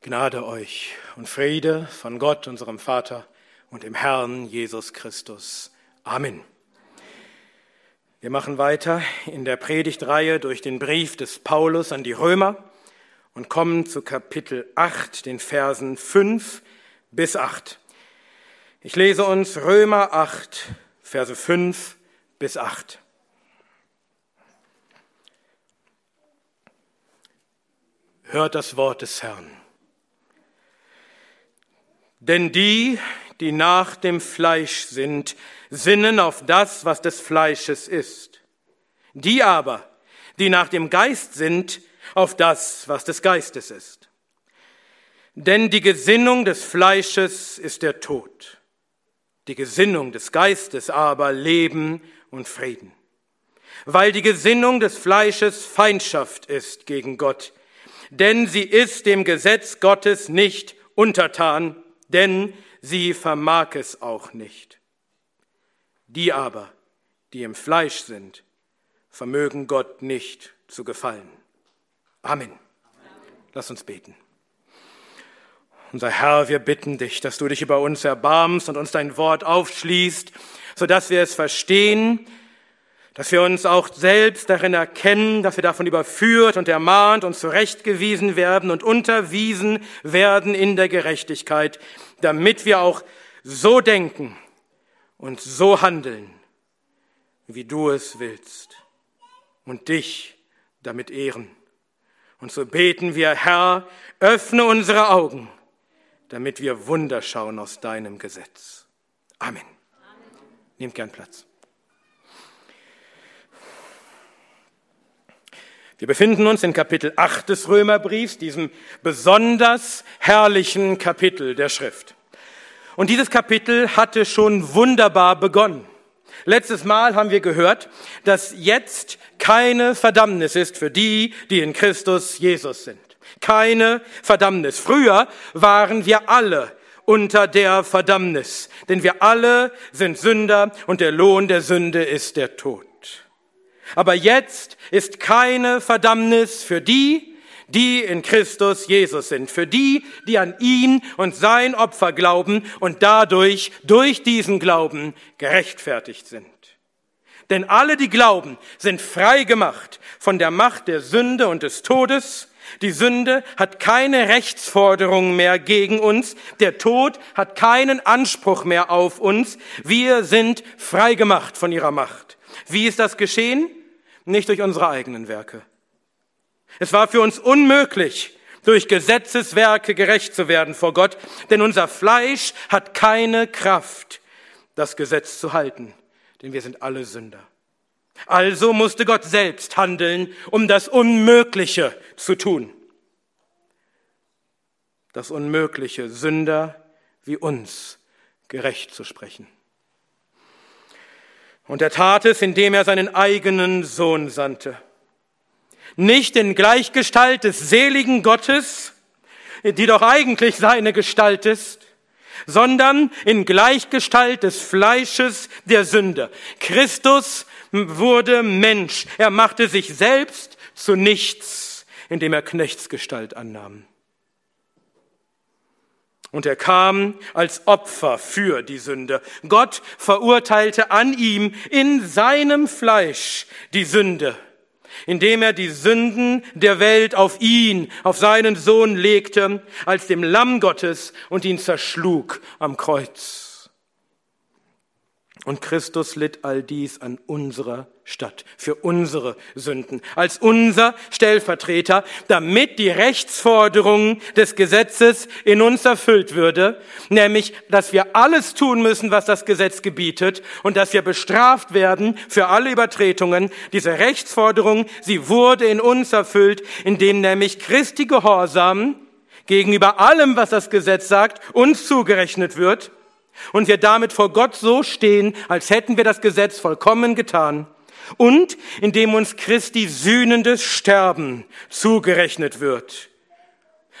Gnade euch und Friede von Gott, unserem Vater und dem Herrn Jesus Christus. Amen. Wir machen weiter in der Predigtreihe durch den Brief des Paulus an die Römer und kommen zu Kapitel 8, den Versen 5 bis 8. Ich lese uns Römer 8, Verse 5 bis 8. Hört das Wort des Herrn. Denn die, die nach dem Fleisch sind, sinnen auf das, was des Fleisches ist. Die aber, die nach dem Geist sind, auf das, was des Geistes ist. Denn die Gesinnung des Fleisches ist der Tod, die Gesinnung des Geistes aber Leben und Frieden. Weil die Gesinnung des Fleisches Feindschaft ist gegen Gott, denn sie ist dem Gesetz Gottes nicht untertan, denn sie vermag es auch nicht. Die aber, die im Fleisch sind, vermögen Gott nicht zu gefallen. Amen. Lass uns beten. Unser Herr, wir bitten dich, dass du dich über uns erbarmst und uns dein Wort aufschließt, sodass wir es verstehen, dass wir uns auch selbst darin erkennen, dass wir davon überführt und ermahnt und zurechtgewiesen werden und unterwiesen werden in der Gerechtigkeit, damit wir auch so denken und so handeln, wie du es willst und dich damit ehren. Und so beten wir, Herr, öffne unsere Augen, damit wir Wunder schauen aus deinem Gesetz. Amen. Amen. Nehmt gern Platz. Wir befinden uns in Kapitel 8 des Römerbriefs, diesem besonders herrlichen Kapitel der Schrift. Und dieses Kapitel hatte schon wunderbar begonnen. Letztes Mal haben wir gehört, dass jetzt keine Verdammnis ist für die, die in Christus Jesus sind. Keine Verdammnis. Früher waren wir alle unter der Verdammnis, denn wir alle sind Sünder und der Lohn der Sünde ist der Tod. Aber jetzt ist keine Verdammnis für die, die in Christus Jesus sind, für die, die an ihn und sein Opfer glauben und dadurch durch diesen Glauben gerechtfertigt sind. Denn alle, die glauben, sind frei gemacht von der Macht der Sünde und des Todes. Die Sünde hat keine Rechtsforderung mehr gegen uns. Der Tod hat keinen Anspruch mehr auf uns. Wir sind frei gemacht von ihrer Macht. Wie ist das geschehen? Nicht durch unsere eigenen Werke. Es war für uns unmöglich, durch Gesetzeswerke gerecht zu werden vor Gott, denn unser Fleisch hat keine Kraft, das Gesetz zu halten, denn wir sind alle Sünder. Also musste Gott selbst handeln, um das Unmögliche zu tun. Das Unmögliche, Sünder wie uns gerecht zu sprechen. Und er tat es, indem er seinen eigenen Sohn sandte. Nicht in Gleichgestalt des seligen Gottes, die doch eigentlich seine Gestalt ist, sondern in Gleichgestalt des Fleisches der Sünde. Christus wurde Mensch. Er machte sich selbst zu nichts, indem er Knechtsgestalt annahm. Und er kam als Opfer für die Sünde. Gott verurteilte an ihm in seinem Fleisch die Sünde, indem er die Sünden der Welt auf ihn, auf seinen Sohn legte, als dem Lamm Gottes und ihn zerschlug am Kreuz. Und Christus litt all dies an unserer Stadt, für unsere Sünden, als unser Stellvertreter, damit die Rechtsforderung des Gesetzes in uns erfüllt würde, nämlich, dass wir alles tun müssen, was das Gesetz gebietet und dass wir bestraft werden für alle Übertretungen. Diese Rechtsforderung, sie wurde in uns erfüllt, indem nämlich Christi Gehorsam gegenüber allem, was das Gesetz sagt, uns zugerechnet wird und wir damit vor Gott so stehen, als hätten wir das Gesetz vollkommen getan und indem uns Christi sühnendes Sterben zugerechnet wird.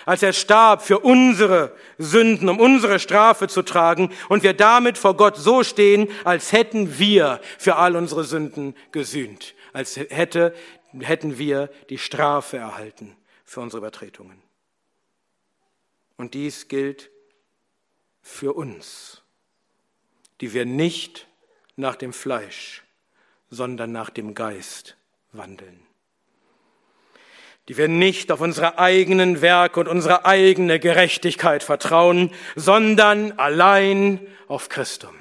Als er starb für unsere Sünden, um unsere Strafe zu tragen und wir damit vor Gott so stehen, als hätten wir für all unsere Sünden gesühnt, als hätte, hätten wir die Strafe erhalten für unsere Übertretungen. Und dies gilt für uns, die wir nicht nach dem Fleisch, sondern nach dem Geist wandeln. Die wir nicht auf unsere eigenen Werke und unsere eigene Gerechtigkeit vertrauen, sondern allein auf Christum.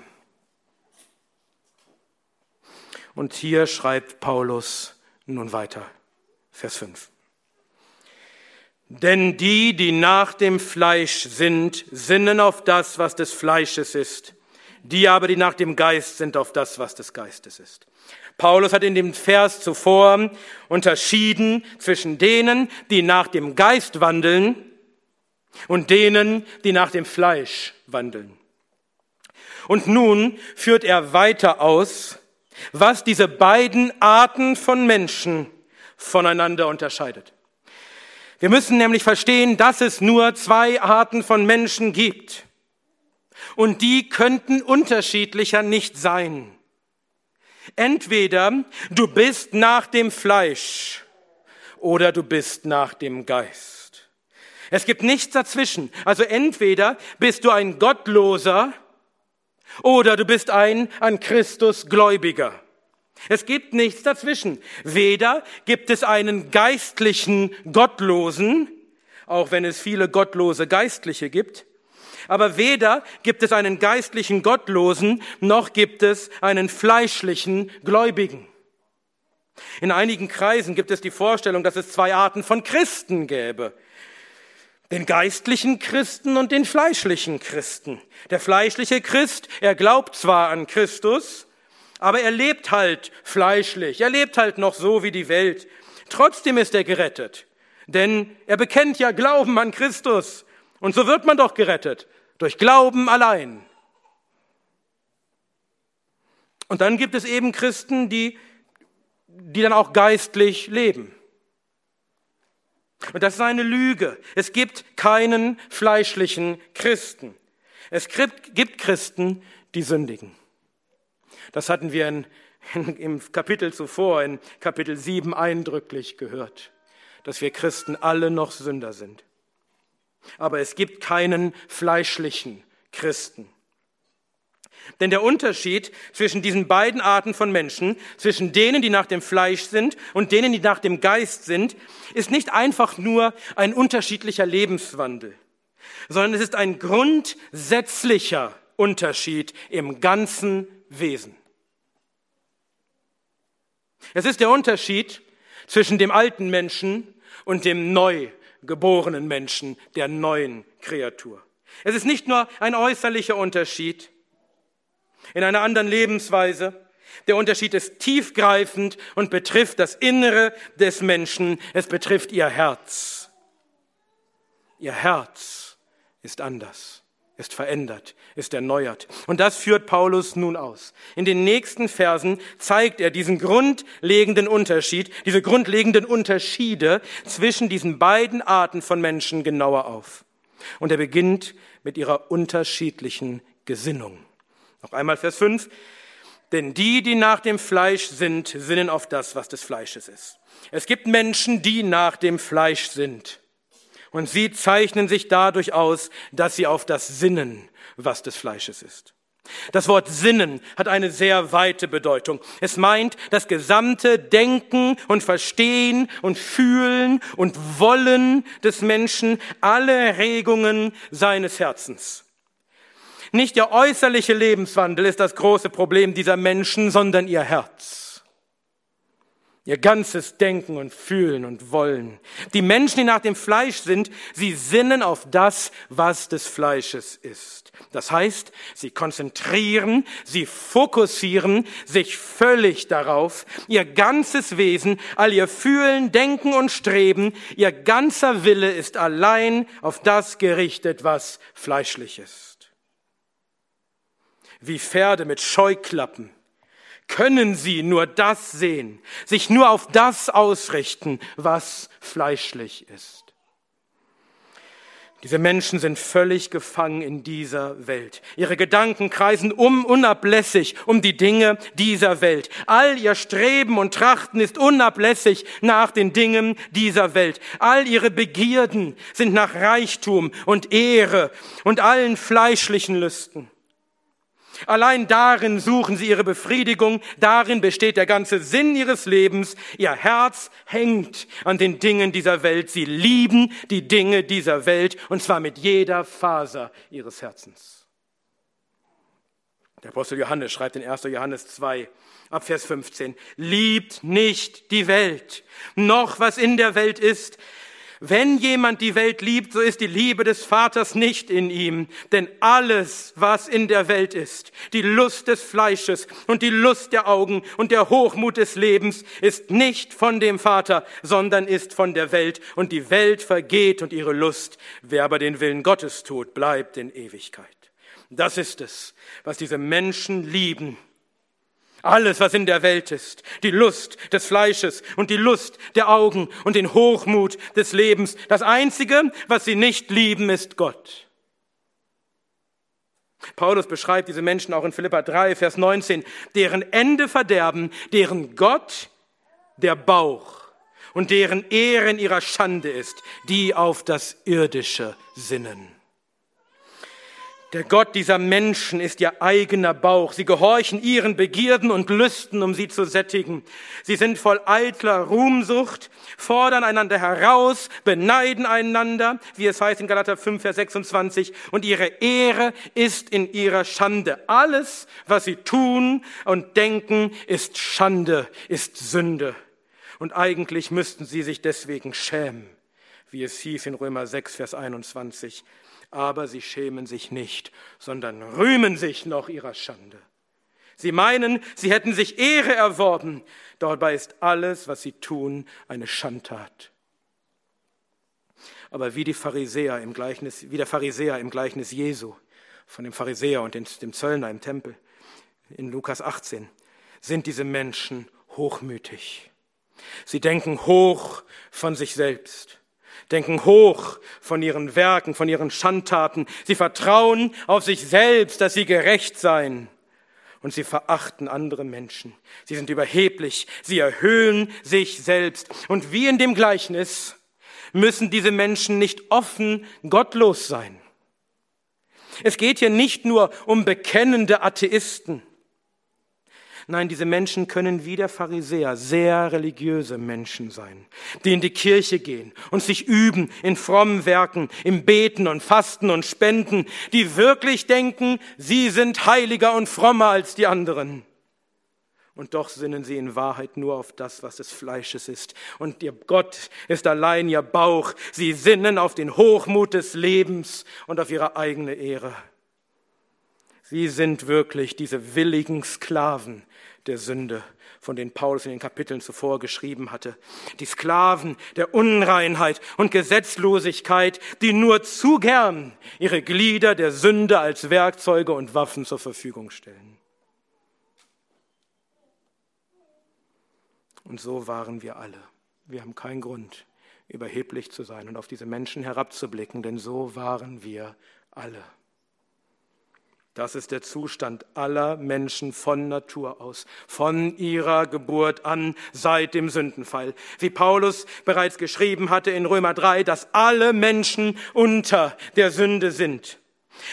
Und hier schreibt Paulus nun weiter, Vers 5. Denn die, die nach dem Fleisch sind, sinnen auf das, was des Fleisches ist. Die aber, die nach dem Geist sind, auf das, was des Geistes ist. Paulus hat in dem Vers zuvor unterschieden zwischen denen, die nach dem Geist wandeln und denen, die nach dem Fleisch wandeln. Und nun führt er weiter aus, was diese beiden Arten von Menschen voneinander unterscheidet. Wir müssen nämlich verstehen, dass es nur zwei Arten von Menschen gibt. Und die könnten unterschiedlicher nicht sein. Entweder du bist nach dem Fleisch oder du bist nach dem Geist. Es gibt nichts dazwischen. Also entweder bist du ein Gottloser oder du bist ein an Christus Gläubiger. Es gibt nichts dazwischen. Weder gibt es einen geistlichen Gottlosen, auch wenn es viele gottlose Geistliche gibt, aber weder gibt es einen geistlichen Gottlosen, noch gibt es einen fleischlichen Gläubigen. In einigen Kreisen gibt es die Vorstellung, dass es zwei Arten von Christen gäbe. Den geistlichen Christen und den fleischlichen Christen. Der fleischliche Christ, er glaubt zwar an Christus, aber er lebt halt fleischlich, er lebt halt noch so wie die Welt. Trotzdem ist er gerettet, denn er bekennt ja Glauben an Christus. Und so wird man doch gerettet, durch Glauben allein. Und dann gibt es eben Christen, die, die dann auch geistlich leben. Und das ist eine Lüge. Es gibt keinen fleischlichen Christen. Es gibt Christen, die sündigen. Das hatten wir in, in, im Kapitel zuvor, in Kapitel 7 eindrücklich gehört, dass wir Christen alle noch Sünder sind. Aber es gibt keinen fleischlichen Christen. Denn der Unterschied zwischen diesen beiden Arten von Menschen, zwischen denen, die nach dem Fleisch sind und denen, die nach dem Geist sind, ist nicht einfach nur ein unterschiedlicher Lebenswandel, sondern es ist ein grundsätzlicher Unterschied im ganzen Wesen. Es ist der Unterschied zwischen dem alten Menschen und dem neu geborenen Menschen, der neuen Kreatur. Es ist nicht nur ein äußerlicher Unterschied in einer anderen Lebensweise. Der Unterschied ist tiefgreifend und betrifft das Innere des Menschen. Es betrifft ihr Herz. Ihr Herz ist anders ist verändert, ist erneuert. Und das führt Paulus nun aus. In den nächsten Versen zeigt er diesen grundlegenden Unterschied, diese grundlegenden Unterschiede zwischen diesen beiden Arten von Menschen genauer auf. Und er beginnt mit ihrer unterschiedlichen Gesinnung. Noch einmal Vers 5. Denn die, die nach dem Fleisch sind, sinnen auf das, was des Fleisches ist. Es gibt Menschen, die nach dem Fleisch sind. Und sie zeichnen sich dadurch aus, dass sie auf das Sinnen, was des Fleisches ist. Das Wort Sinnen hat eine sehr weite Bedeutung. Es meint das gesamte Denken und Verstehen und Fühlen und Wollen des Menschen, alle Regungen seines Herzens. Nicht der äußerliche Lebenswandel ist das große Problem dieser Menschen, sondern ihr Herz ihr ganzes Denken und Fühlen und Wollen. Die Menschen, die nach dem Fleisch sind, sie sinnen auf das, was des Fleisches ist. Das heißt, sie konzentrieren, sie fokussieren sich völlig darauf, ihr ganzes Wesen, all ihr Fühlen, Denken und Streben, ihr ganzer Wille ist allein auf das gerichtet, was fleischlich ist. Wie Pferde mit Scheuklappen können sie nur das sehen, sich nur auf das ausrichten, was fleischlich ist. Diese Menschen sind völlig gefangen in dieser Welt. Ihre Gedanken kreisen um unablässig um die Dinge dieser Welt. All ihr Streben und Trachten ist unablässig nach den Dingen dieser Welt. All ihre Begierden sind nach Reichtum und Ehre und allen fleischlichen Lüsten. Allein darin suchen sie ihre Befriedigung, darin besteht der ganze Sinn ihres Lebens. Ihr Herz hängt an den Dingen dieser Welt. Sie lieben die Dinge dieser Welt und zwar mit jeder Faser ihres Herzens. Der Apostel Johannes schreibt in 1. Johannes 2 ab Vers 15, liebt nicht die Welt, noch was in der Welt ist. Wenn jemand die Welt liebt, so ist die Liebe des Vaters nicht in ihm. Denn alles, was in der Welt ist, die Lust des Fleisches und die Lust der Augen und der Hochmut des Lebens, ist nicht von dem Vater, sondern ist von der Welt. Und die Welt vergeht und ihre Lust. Wer aber den Willen Gottes tut, bleibt in Ewigkeit. Das ist es, was diese Menschen lieben alles, was in der Welt ist, die Lust des Fleisches und die Lust der Augen und den Hochmut des Lebens. Das Einzige, was sie nicht lieben, ist Gott. Paulus beschreibt diese Menschen auch in Philippa 3, Vers 19, deren Ende verderben, deren Gott der Bauch und deren Ehre in ihrer Schande ist, die auf das Irdische sinnen. Der Gott dieser Menschen ist ihr eigener Bauch. Sie gehorchen ihren Begierden und Lüsten, um sie zu sättigen. Sie sind voll eitler Ruhmsucht, fordern einander heraus, beneiden einander, wie es heißt in Galater 5, Vers 26, und ihre Ehre ist in ihrer Schande. Alles, was sie tun und denken, ist Schande, ist Sünde. Und eigentlich müssten sie sich deswegen schämen, wie es hieß in Römer 6, Vers 21 aber sie schämen sich nicht, sondern rühmen sich noch ihrer Schande. Sie meinen, sie hätten sich Ehre erworben, dabei ist alles, was sie tun, eine Schandtat. Aber wie die Pharisäer im Gleichnis, wie der Pharisäer im Gleichnis Jesu von dem Pharisäer und dem Zöllner im Tempel in Lukas 18 sind diese Menschen hochmütig. Sie denken hoch von sich selbst denken hoch von ihren Werken, von ihren Schandtaten. Sie vertrauen auf sich selbst, dass sie gerecht seien. Und sie verachten andere Menschen. Sie sind überheblich. Sie erhöhen sich selbst. Und wie in dem Gleichnis müssen diese Menschen nicht offen gottlos sein. Es geht hier nicht nur um bekennende Atheisten. Nein, diese Menschen können wie der Pharisäer sehr religiöse Menschen sein, die in die Kirche gehen und sich üben in frommen Werken, im Beten und Fasten und Spenden, die wirklich denken, sie sind heiliger und frommer als die anderen. Und doch sinnen sie in Wahrheit nur auf das, was des Fleisches ist. Und ihr Gott ist allein ihr Bauch. Sie sinnen auf den Hochmut des Lebens und auf ihre eigene Ehre. Sie sind wirklich diese willigen Sklaven der Sünde, von denen Paulus in den Kapiteln zuvor geschrieben hatte. Die Sklaven der Unreinheit und Gesetzlosigkeit, die nur zu gern ihre Glieder der Sünde als Werkzeuge und Waffen zur Verfügung stellen. Und so waren wir alle. Wir haben keinen Grund, überheblich zu sein und auf diese Menschen herabzublicken, denn so waren wir alle. Das ist der Zustand aller Menschen von Natur aus, von ihrer Geburt an, seit dem Sündenfall. Wie Paulus bereits geschrieben hatte in Römer 3, dass alle Menschen unter der Sünde sind.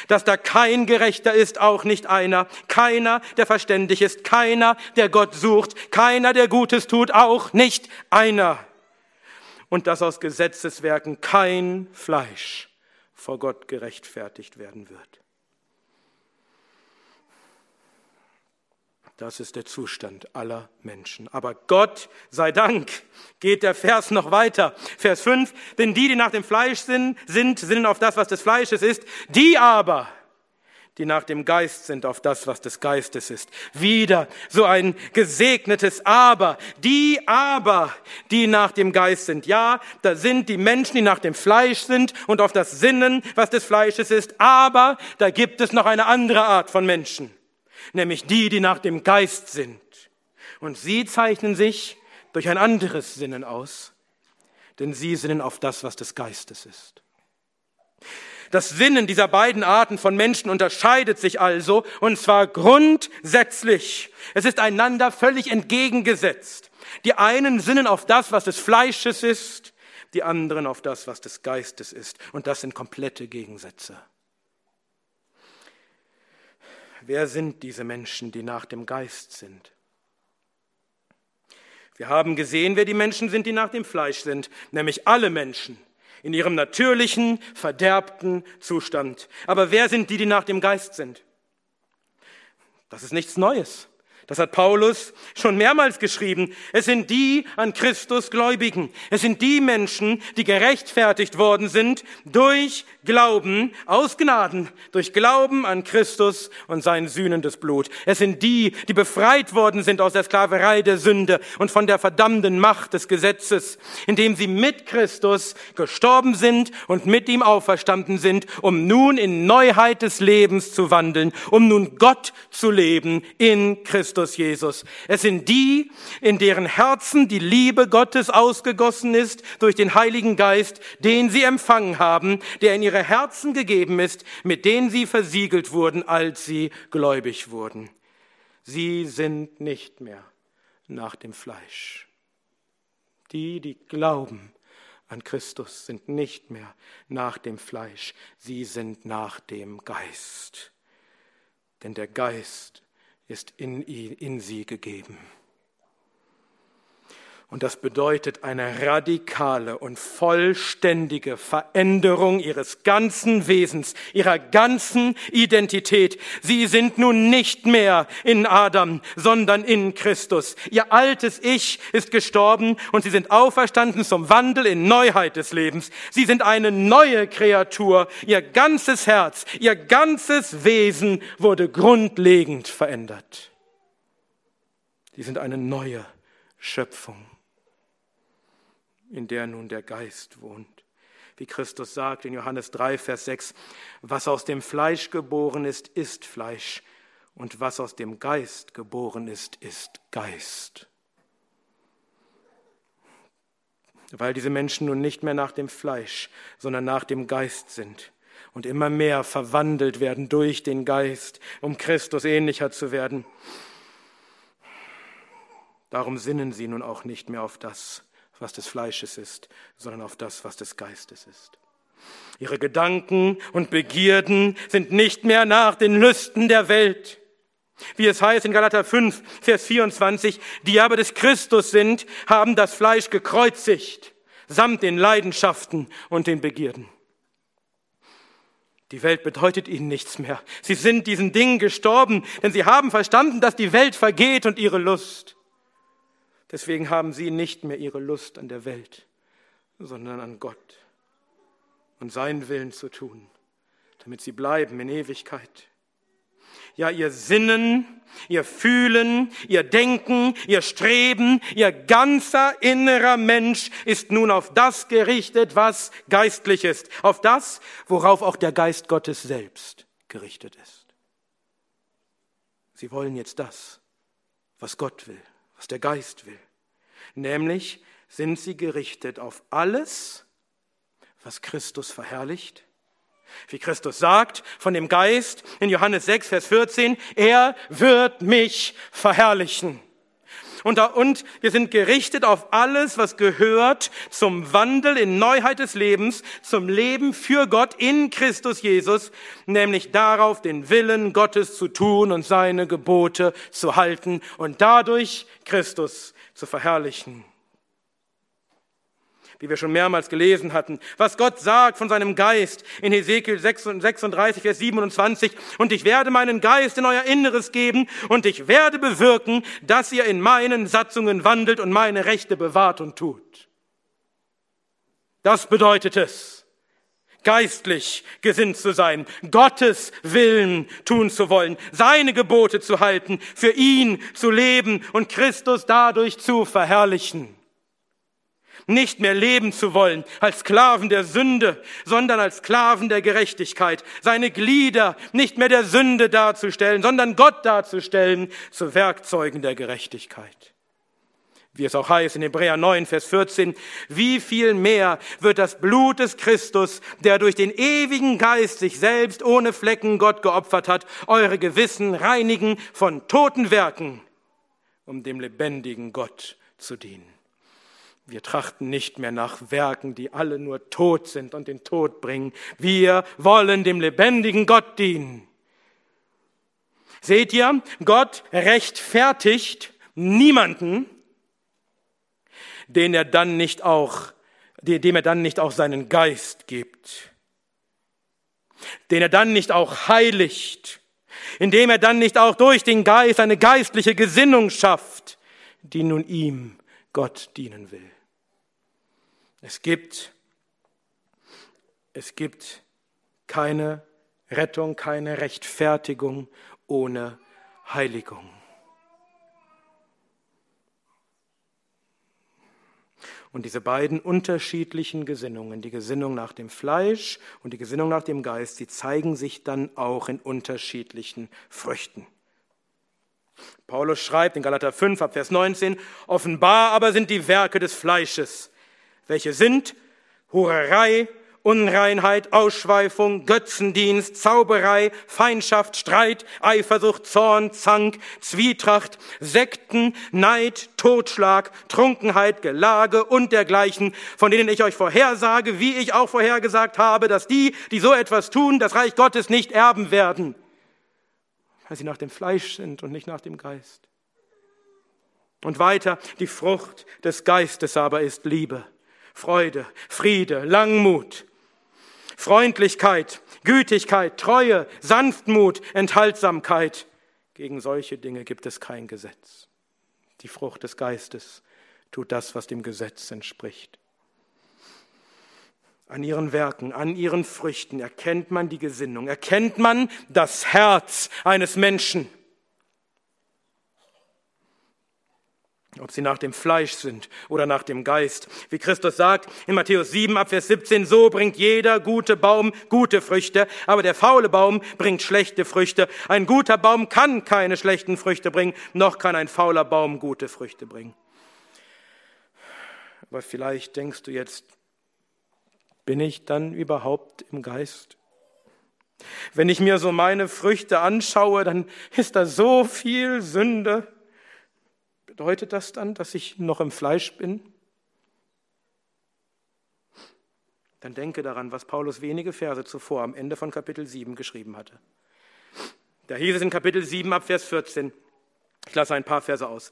Dass da kein Gerechter ist, auch nicht einer. Keiner, der verständig ist. Keiner, der Gott sucht. Keiner, der Gutes tut, auch nicht einer. Und dass aus Gesetzeswerken kein Fleisch vor Gott gerechtfertigt werden wird. Das ist der Zustand aller Menschen. Aber Gott sei Dank geht der Vers noch weiter. Vers 5, denn die, die nach dem Fleisch sind, sind, sinnen auf das, was des Fleisches ist. Die aber, die nach dem Geist sind, auf das, was des Geistes ist. Wieder so ein gesegnetes Aber. Die aber, die nach dem Geist sind. Ja, da sind die Menschen, die nach dem Fleisch sind und auf das Sinnen, was des Fleisches ist. Aber da gibt es noch eine andere Art von Menschen nämlich die, die nach dem Geist sind. Und sie zeichnen sich durch ein anderes Sinnen aus, denn sie sinnen auf das, was des Geistes ist. Das Sinnen dieser beiden Arten von Menschen unterscheidet sich also, und zwar grundsätzlich. Es ist einander völlig entgegengesetzt. Die einen sinnen auf das, was des Fleisches ist, die anderen auf das, was des Geistes ist. Und das sind komplette Gegensätze. Wer sind diese Menschen, die nach dem Geist sind? Wir haben gesehen, wer die Menschen sind, die nach dem Fleisch sind, nämlich alle Menschen in ihrem natürlichen, verderbten Zustand. Aber wer sind die, die nach dem Geist sind? Das ist nichts Neues. Das hat Paulus schon mehrmals geschrieben. Es sind die an Christus Gläubigen. Es sind die Menschen, die gerechtfertigt worden sind durch Glauben, aus Gnaden, durch Glauben an Christus und sein sühnendes Blut. Es sind die, die befreit worden sind aus der Sklaverei der Sünde und von der verdammenden Macht des Gesetzes, indem sie mit Christus gestorben sind und mit ihm auferstanden sind, um nun in Neuheit des Lebens zu wandeln, um nun Gott zu leben in Christus. Christus Jesus. Es sind die, in deren Herzen die Liebe Gottes ausgegossen ist durch den Heiligen Geist, den sie empfangen haben, der in ihre Herzen gegeben ist, mit denen sie versiegelt wurden, als sie gläubig wurden. Sie sind nicht mehr nach dem Fleisch. Die, die glauben an Christus, sind nicht mehr nach dem Fleisch, sie sind nach dem Geist. Denn der Geist ist in, in sie gegeben. Und das bedeutet eine radikale und vollständige Veränderung ihres ganzen Wesens, ihrer ganzen Identität. Sie sind nun nicht mehr in Adam, sondern in Christus. Ihr altes Ich ist gestorben und sie sind auferstanden zum Wandel in Neuheit des Lebens. Sie sind eine neue Kreatur. Ihr ganzes Herz, ihr ganzes Wesen wurde grundlegend verändert. Sie sind eine neue Schöpfung in der nun der Geist wohnt. Wie Christus sagt in Johannes 3, Vers 6, was aus dem Fleisch geboren ist, ist Fleisch, und was aus dem Geist geboren ist, ist Geist. Weil diese Menschen nun nicht mehr nach dem Fleisch, sondern nach dem Geist sind und immer mehr verwandelt werden durch den Geist, um Christus ähnlicher zu werden. Darum sinnen sie nun auch nicht mehr auf das, was des Fleisches ist, sondern auf das, was des Geistes ist. Ihre Gedanken und Begierden sind nicht mehr nach den Lüsten der Welt. Wie es heißt in Galater 5, Vers 24, die aber des Christus sind, haben das Fleisch gekreuzigt, samt den Leidenschaften und den Begierden. Die Welt bedeutet ihnen nichts mehr. Sie sind diesen Dingen gestorben, denn sie haben verstanden, dass die Welt vergeht und ihre Lust. Deswegen haben sie nicht mehr ihre Lust an der Welt, sondern an Gott und seinen Willen zu tun, damit sie bleiben in Ewigkeit. Ja, ihr Sinnen, ihr Fühlen, ihr Denken, ihr Streben, ihr ganzer innerer Mensch ist nun auf das gerichtet, was geistlich ist, auf das, worauf auch der Geist Gottes selbst gerichtet ist. Sie wollen jetzt das, was Gott will was der Geist will. Nämlich sind sie gerichtet auf alles, was Christus verherrlicht. Wie Christus sagt von dem Geist in Johannes 6, Vers 14, er wird mich verherrlichen. Und, und wir sind gerichtet auf alles, was gehört zum Wandel in Neuheit des Lebens, zum Leben für Gott in Christus Jesus, nämlich darauf, den Willen Gottes zu tun und seine Gebote zu halten und dadurch Christus zu verherrlichen wie wir schon mehrmals gelesen hatten, was Gott sagt von seinem Geist in Hesekiel 36, Vers 27, und ich werde meinen Geist in euer Inneres geben und ich werde bewirken, dass ihr in meinen Satzungen wandelt und meine Rechte bewahrt und tut. Das bedeutet es, geistlich gesinnt zu sein, Gottes Willen tun zu wollen, seine Gebote zu halten, für ihn zu leben und Christus dadurch zu verherrlichen nicht mehr leben zu wollen als Sklaven der Sünde, sondern als Sklaven der Gerechtigkeit, seine Glieder nicht mehr der Sünde darzustellen, sondern Gott darzustellen zu Werkzeugen der Gerechtigkeit. wie es auch heißt in Hebräer 9, Vers 14, wie viel mehr wird das Blut des Christus, der durch den ewigen Geist sich selbst ohne Flecken Gott geopfert hat, eure Gewissen reinigen von toten Werken, um dem lebendigen Gott zu dienen. Wir trachten nicht mehr nach Werken, die alle nur tot sind und den Tod bringen. Wir wollen dem lebendigen Gott dienen. Seht ihr, Gott rechtfertigt niemanden, den er dann nicht auch, dem er dann nicht auch seinen Geist gibt, den er dann nicht auch heiligt, indem er dann nicht auch durch den Geist eine geistliche Gesinnung schafft, die nun ihm, Gott, dienen will. Es gibt, es gibt keine Rettung, keine Rechtfertigung ohne Heiligung. Und diese beiden unterschiedlichen Gesinnungen, die Gesinnung nach dem Fleisch und die Gesinnung nach dem Geist, sie zeigen sich dann auch in unterschiedlichen Früchten. Paulus schreibt in Galater 5 ab Vers 19, offenbar aber sind die Werke des Fleisches, welche sind Hurerei, Unreinheit, Ausschweifung, Götzendienst, Zauberei, Feindschaft, Streit, Eifersucht, Zorn, Zank, Zwietracht, Sekten, Neid, Totschlag, Trunkenheit, Gelage und dergleichen, von denen ich euch vorhersage, wie ich auch vorhergesagt habe, dass die, die so etwas tun, das Reich Gottes nicht erben werden, weil sie nach dem Fleisch sind und nicht nach dem Geist. Und weiter, die Frucht des Geistes aber ist Liebe. Freude, Friede, Langmut, Freundlichkeit, Gütigkeit, Treue, Sanftmut, Enthaltsamkeit. Gegen solche Dinge gibt es kein Gesetz. Die Frucht des Geistes tut das, was dem Gesetz entspricht. An ihren Werken, an ihren Früchten erkennt man die Gesinnung, erkennt man das Herz eines Menschen. Ob sie nach dem Fleisch sind oder nach dem Geist. Wie Christus sagt in Matthäus 7 Abvers 17, so bringt jeder gute Baum gute Früchte, aber der faule Baum bringt schlechte Früchte. Ein guter Baum kann keine schlechten Früchte bringen, noch kann ein fauler Baum gute Früchte bringen. Aber vielleicht denkst du jetzt, bin ich dann überhaupt im Geist? Wenn ich mir so meine Früchte anschaue, dann ist da so viel Sünde Bedeutet das dann, dass ich noch im Fleisch bin? Dann denke daran, was Paulus wenige Verse zuvor am Ende von Kapitel 7 geschrieben hatte. Da hieß es in Kapitel 7 ab Vers 14, ich lasse ein paar Verse aus.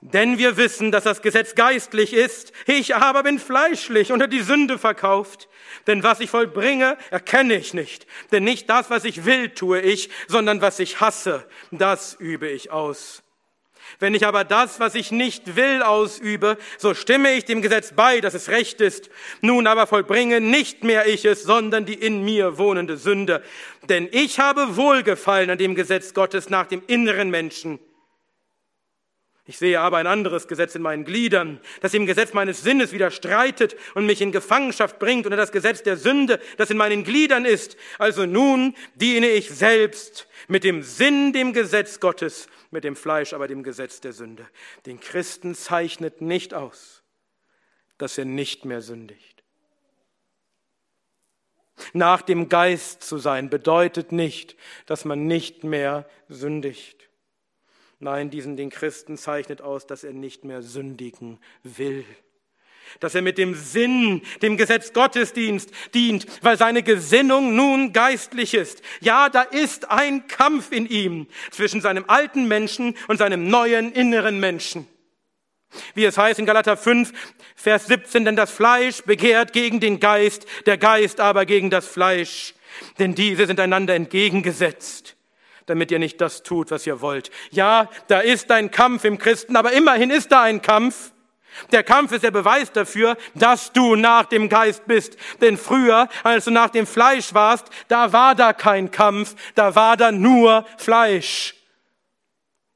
Denn wir wissen, dass das Gesetz geistlich ist, ich aber bin fleischlich unter die Sünde verkauft. Denn was ich vollbringe, erkenne ich nicht. Denn nicht das, was ich will, tue ich, sondern was ich hasse, das übe ich aus. Wenn ich aber das, was ich nicht will, ausübe, so stimme ich dem Gesetz bei, dass es recht ist. Nun aber vollbringe nicht mehr ich es, sondern die in mir wohnende Sünde. Denn ich habe Wohlgefallen an dem Gesetz Gottes nach dem inneren Menschen. Ich sehe aber ein anderes Gesetz in meinen Gliedern, das dem Gesetz meines Sinnes widerstreitet und mich in Gefangenschaft bringt unter das Gesetz der Sünde, das in meinen Gliedern ist. Also nun diene ich selbst mit dem Sinn dem Gesetz Gottes mit dem Fleisch, aber dem Gesetz der Sünde. Den Christen zeichnet nicht aus, dass er nicht mehr sündigt. Nach dem Geist zu sein bedeutet nicht, dass man nicht mehr sündigt. Nein, diesen den Christen zeichnet aus, dass er nicht mehr sündigen will dass er mit dem Sinn, dem Gesetz Gottesdienst dient, weil seine Gesinnung nun geistlich ist. Ja, da ist ein Kampf in ihm zwischen seinem alten Menschen und seinem neuen inneren Menschen. Wie es heißt in Galater 5, Vers 17, denn das Fleisch begehrt gegen den Geist, der Geist aber gegen das Fleisch. Denn diese sind einander entgegengesetzt, damit ihr nicht das tut, was ihr wollt. Ja, da ist ein Kampf im Christen, aber immerhin ist da ein Kampf. Der Kampf ist der Beweis dafür, dass du nach dem Geist bist. Denn früher, als du nach dem Fleisch warst, da war da kein Kampf, da war da nur Fleisch.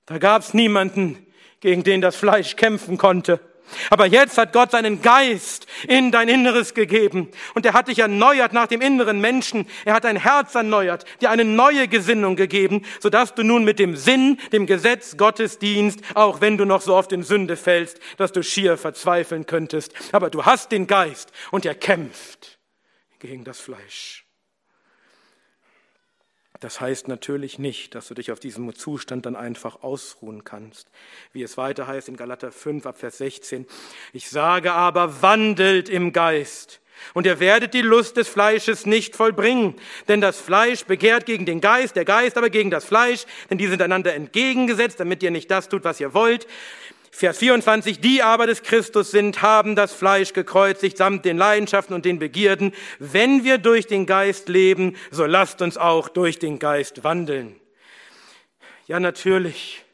Da gab's niemanden, gegen den das Fleisch kämpfen konnte. Aber jetzt hat Gott seinen Geist in dein Inneres gegeben und er hat dich erneuert nach dem inneren Menschen. Er hat dein Herz erneuert, dir eine neue Gesinnung gegeben, sodass du nun mit dem Sinn, dem Gesetz Gottes dienst, auch wenn du noch so oft in Sünde fällst, dass du schier verzweifeln könntest. Aber du hast den Geist und er kämpft gegen das Fleisch. Das heißt natürlich nicht, dass du dich auf diesem Zustand dann einfach ausruhen kannst. Wie es weiter heißt in Galater 5 ab Vers 16. Ich sage aber, wandelt im Geist. Und ihr werdet die Lust des Fleisches nicht vollbringen, denn das Fleisch begehrt gegen den Geist, der Geist aber gegen das Fleisch, denn die sind einander entgegengesetzt, damit ihr nicht das tut, was ihr wollt. Vers 24, die aber des Christus sind, haben das Fleisch gekreuzigt samt den Leidenschaften und den Begierden. Wenn wir durch den Geist leben, so lasst uns auch durch den Geist wandeln. Ja, natürlich,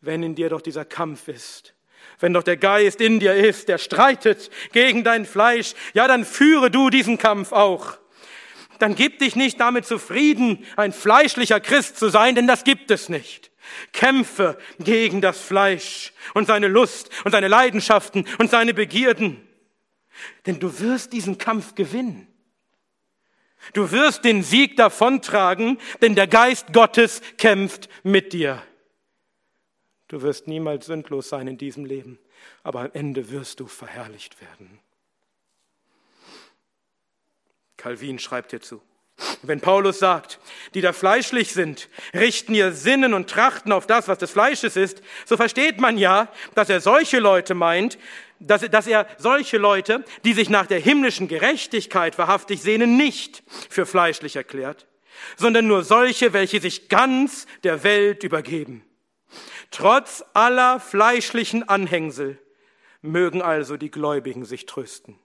wenn in dir doch dieser Kampf ist, wenn doch der Geist in dir ist, der streitet gegen dein Fleisch, ja, dann führe du diesen Kampf auch. Dann gib dich nicht damit zufrieden, ein fleischlicher Christ zu sein, denn das gibt es nicht. Kämpfe gegen das Fleisch und seine Lust und seine Leidenschaften und seine Begierden. Denn du wirst diesen Kampf gewinnen. Du wirst den Sieg davontragen, denn der Geist Gottes kämpft mit dir. Du wirst niemals sündlos sein in diesem Leben, aber am Ende wirst du verherrlicht werden. Calvin schreibt hierzu. Wenn Paulus sagt, die da fleischlich sind, richten ihr Sinnen und trachten auf das, was des Fleisches ist, so versteht man ja, dass er solche Leute meint, dass, dass er solche Leute, die sich nach der himmlischen Gerechtigkeit wahrhaftig sehnen, nicht für fleischlich erklärt, sondern nur solche, welche sich ganz der Welt übergeben. Trotz aller fleischlichen Anhängsel mögen also die Gläubigen sich trösten.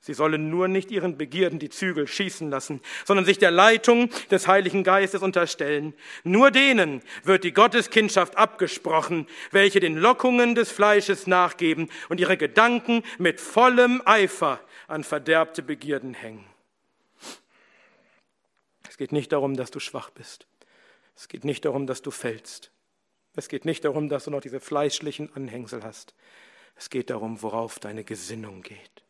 Sie sollen nur nicht ihren Begierden die Zügel schießen lassen, sondern sich der Leitung des Heiligen Geistes unterstellen. Nur denen wird die Gotteskindschaft abgesprochen, welche den Lockungen des Fleisches nachgeben und ihre Gedanken mit vollem Eifer an verderbte Begierden hängen. Es geht nicht darum, dass du schwach bist. Es geht nicht darum, dass du fällst. Es geht nicht darum, dass du noch diese fleischlichen Anhängsel hast. Es geht darum, worauf deine Gesinnung geht.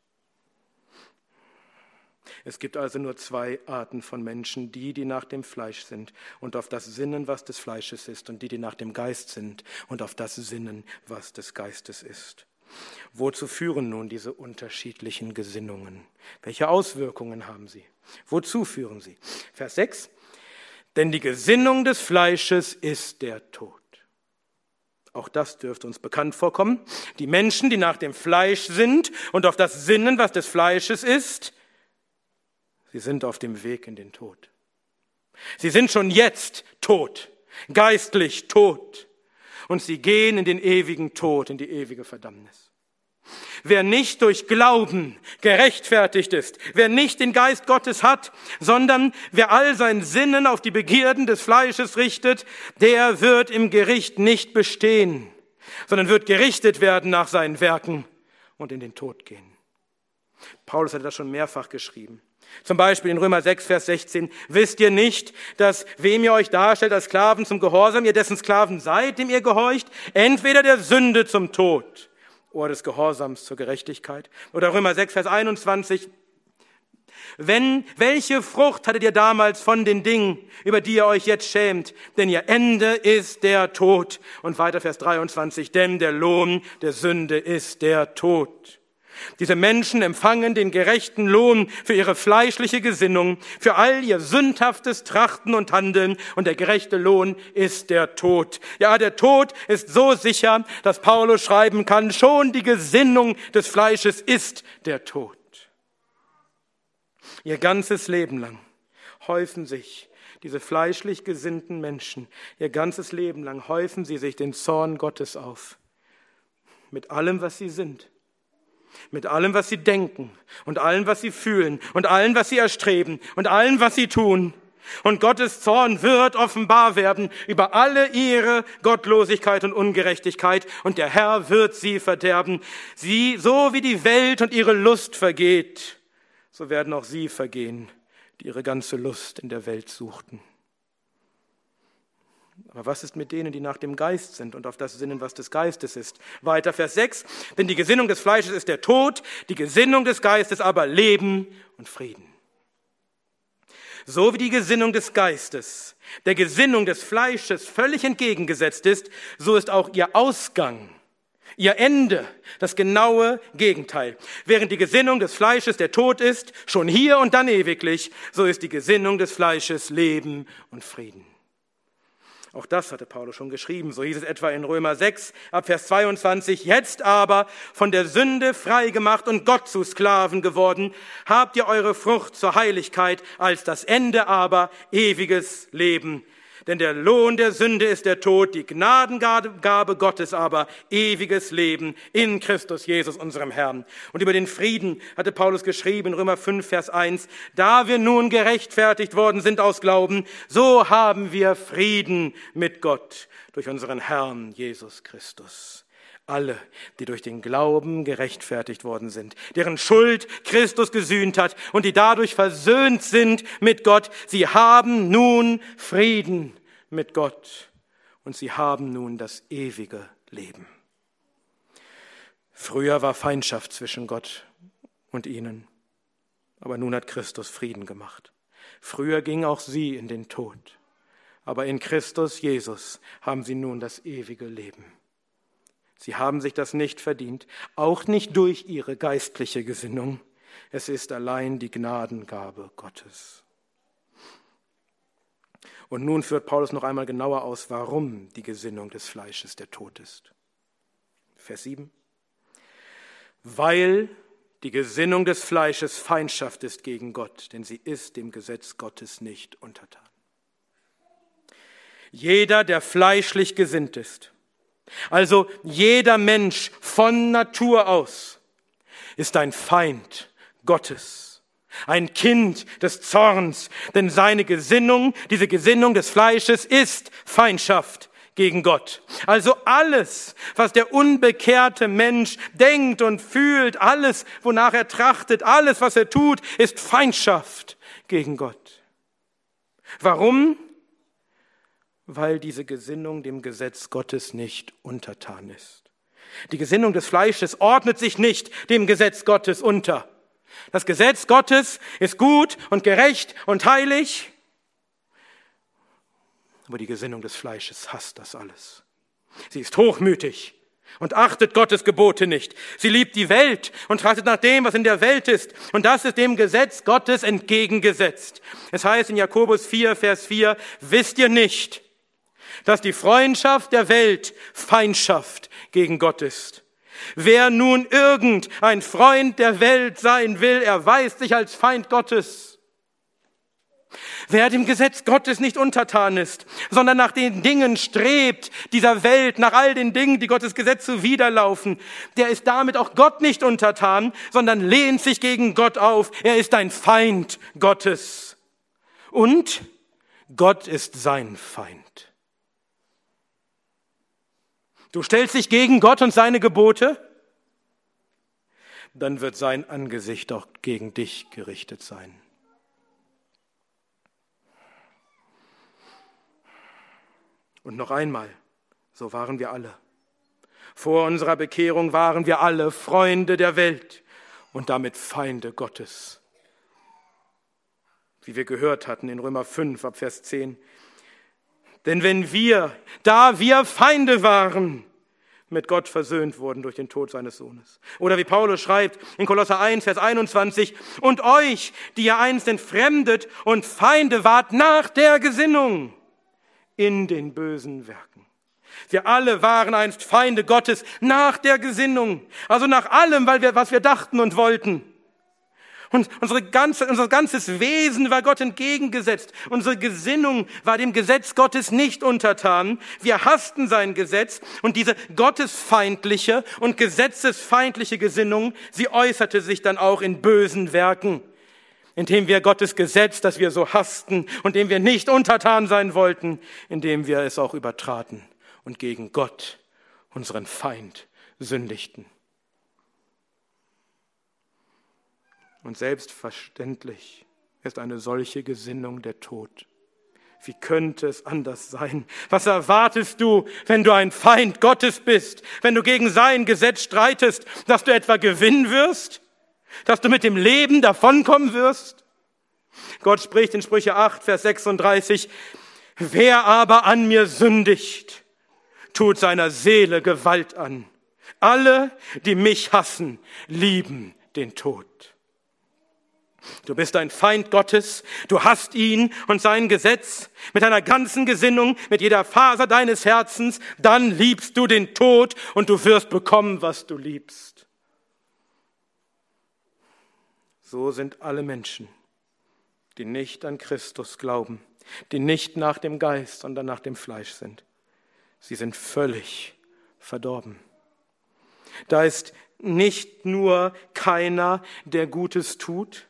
Es gibt also nur zwei Arten von Menschen, die, die nach dem Fleisch sind und auf das Sinnen, was des Fleisches ist, und die, die nach dem Geist sind und auf das Sinnen, was des Geistes ist. Wozu führen nun diese unterschiedlichen Gesinnungen? Welche Auswirkungen haben sie? Wozu führen sie? Vers 6. Denn die Gesinnung des Fleisches ist der Tod. Auch das dürfte uns bekannt vorkommen. Die Menschen, die nach dem Fleisch sind und auf das Sinnen, was des Fleisches ist, Sie sind auf dem Weg in den Tod. Sie sind schon jetzt tot, geistlich tot. Und sie gehen in den ewigen Tod, in die ewige Verdammnis. Wer nicht durch Glauben gerechtfertigt ist, wer nicht den Geist Gottes hat, sondern wer all sein Sinnen auf die Begierden des Fleisches richtet, der wird im Gericht nicht bestehen, sondern wird gerichtet werden nach seinen Werken und in den Tod gehen. Paulus hat das schon mehrfach geschrieben. Zum Beispiel in Römer 6, Vers 16, wisst ihr nicht, dass wem ihr euch darstellt als Sklaven zum Gehorsam, ihr dessen Sklaven seid, dem ihr gehorcht, entweder der Sünde zum Tod oder des Gehorsams zur Gerechtigkeit. Oder Römer 6, Vers 21, wenn, welche Frucht hattet ihr damals von den Dingen, über die ihr euch jetzt schämt? Denn ihr Ende ist der Tod. Und weiter Vers 23, denn der Lohn der Sünde ist der Tod. Diese Menschen empfangen den gerechten Lohn für ihre fleischliche Gesinnung, für all ihr sündhaftes Trachten und Handeln, und der gerechte Lohn ist der Tod. Ja, der Tod ist so sicher, dass Paulus schreiben kann, schon die Gesinnung des Fleisches ist der Tod. Ihr ganzes Leben lang häufen sich diese fleischlich gesinnten Menschen, ihr ganzes Leben lang häufen sie sich den Zorn Gottes auf. Mit allem, was sie sind mit allem, was sie denken und allem, was sie fühlen und allem, was sie erstreben und allem, was sie tun. Und Gottes Zorn wird offenbar werden über alle ihre Gottlosigkeit und Ungerechtigkeit und der Herr wird sie verderben. Sie, so wie die Welt und ihre Lust vergeht, so werden auch sie vergehen, die ihre ganze Lust in der Welt suchten. Aber was ist mit denen, die nach dem Geist sind und auf das sinnen, was des Geistes ist? Weiter Vers 6. Denn die Gesinnung des Fleisches ist der Tod, die Gesinnung des Geistes aber Leben und Frieden. So wie die Gesinnung des Geistes der Gesinnung des Fleisches völlig entgegengesetzt ist, so ist auch ihr Ausgang, ihr Ende das genaue Gegenteil. Während die Gesinnung des Fleisches der Tod ist, schon hier und dann ewiglich, so ist die Gesinnung des Fleisches Leben und Frieden. Auch das hatte Paulus schon geschrieben. So hieß es etwa in Römer 6 ab Vers 22. Jetzt aber von der Sünde frei gemacht und Gott zu Sklaven geworden, habt ihr eure Frucht zur Heiligkeit als das Ende aber ewiges Leben denn der Lohn der Sünde ist der Tod, die Gnadengabe Gottes aber ewiges Leben in Christus Jesus, unserem Herrn. Und über den Frieden hatte Paulus geschrieben, Römer 5, Vers 1, da wir nun gerechtfertigt worden sind aus Glauben, so haben wir Frieden mit Gott durch unseren Herrn Jesus Christus alle, die durch den Glauben gerechtfertigt worden sind, deren Schuld Christus gesühnt hat und die dadurch versöhnt sind mit Gott, sie haben nun Frieden mit Gott und sie haben nun das ewige Leben. Früher war Feindschaft zwischen Gott und ihnen, aber nun hat Christus Frieden gemacht. Früher ging auch sie in den Tod, aber in Christus Jesus haben sie nun das ewige Leben. Sie haben sich das nicht verdient, auch nicht durch ihre geistliche Gesinnung. Es ist allein die Gnadengabe Gottes. Und nun führt Paulus noch einmal genauer aus, warum die Gesinnung des Fleisches der Tod ist. Vers 7. Weil die Gesinnung des Fleisches Feindschaft ist gegen Gott, denn sie ist dem Gesetz Gottes nicht untertan. Jeder, der fleischlich gesinnt ist, also jeder Mensch von Natur aus ist ein Feind Gottes, ein Kind des Zorns, denn seine Gesinnung, diese Gesinnung des Fleisches ist Feindschaft gegen Gott. Also alles, was der unbekehrte Mensch denkt und fühlt, alles, wonach er trachtet, alles, was er tut, ist Feindschaft gegen Gott. Warum? Weil diese Gesinnung dem Gesetz Gottes nicht untertan ist. Die Gesinnung des Fleisches ordnet sich nicht dem Gesetz Gottes unter. Das Gesetz Gottes ist gut und gerecht und heilig, aber die Gesinnung des Fleisches hasst das alles. Sie ist hochmütig und achtet Gottes Gebote nicht. Sie liebt die Welt und trachtet nach dem, was in der Welt ist. Und das ist dem Gesetz Gottes entgegengesetzt. Es heißt in Jakobus 4, Vers 4, wisst ihr nicht, dass die Freundschaft der Welt Feindschaft gegen Gott ist. Wer nun irgendein Freund der Welt sein will, erweist sich als Feind Gottes. Wer dem Gesetz Gottes nicht untertan ist, sondern nach den Dingen strebt dieser Welt, nach all den Dingen, die Gottes Gesetz zuwiderlaufen, der ist damit auch Gott nicht untertan, sondern lehnt sich gegen Gott auf. Er ist ein Feind Gottes. Und Gott ist sein Feind. Du stellst dich gegen Gott und seine Gebote, dann wird sein Angesicht auch gegen dich gerichtet sein. Und noch einmal, so waren wir alle. Vor unserer Bekehrung waren wir alle Freunde der Welt und damit Feinde Gottes. Wie wir gehört hatten in Römer 5 ab Vers 10. Denn wenn wir, da wir Feinde waren, mit Gott versöhnt wurden durch den Tod seines Sohnes. Oder wie Paulus schreibt in Kolosser 1, Vers 21, und euch, die ihr einst entfremdet und Feinde wart nach der Gesinnung in den bösen Werken. Wir alle waren einst Feinde Gottes nach der Gesinnung, also nach allem, weil wir, was wir dachten und wollten. Und unsere ganze, unser ganzes Wesen war Gott entgegengesetzt. Unsere Gesinnung war dem Gesetz Gottes nicht untertan. Wir hassten sein Gesetz und diese gottesfeindliche und gesetzesfeindliche Gesinnung, sie äußerte sich dann auch in bösen Werken, indem wir Gottes Gesetz, das wir so hassten und dem wir nicht untertan sein wollten, indem wir es auch übertraten und gegen Gott, unseren Feind, sündigten. Und selbstverständlich ist eine solche Gesinnung der Tod. Wie könnte es anders sein? Was erwartest du, wenn du ein Feind Gottes bist, wenn du gegen sein Gesetz streitest, dass du etwa gewinnen wirst? Dass du mit dem Leben davonkommen wirst? Gott spricht in Sprüche 8, Vers 36, wer aber an mir sündigt, tut seiner Seele Gewalt an. Alle, die mich hassen, lieben den Tod. Du bist ein Feind Gottes, du hast ihn und sein Gesetz mit deiner ganzen Gesinnung, mit jeder Faser deines Herzens, dann liebst du den Tod und du wirst bekommen, was du liebst. So sind alle Menschen, die nicht an Christus glauben, die nicht nach dem Geist, sondern nach dem Fleisch sind. Sie sind völlig verdorben. Da ist nicht nur keiner, der Gutes tut,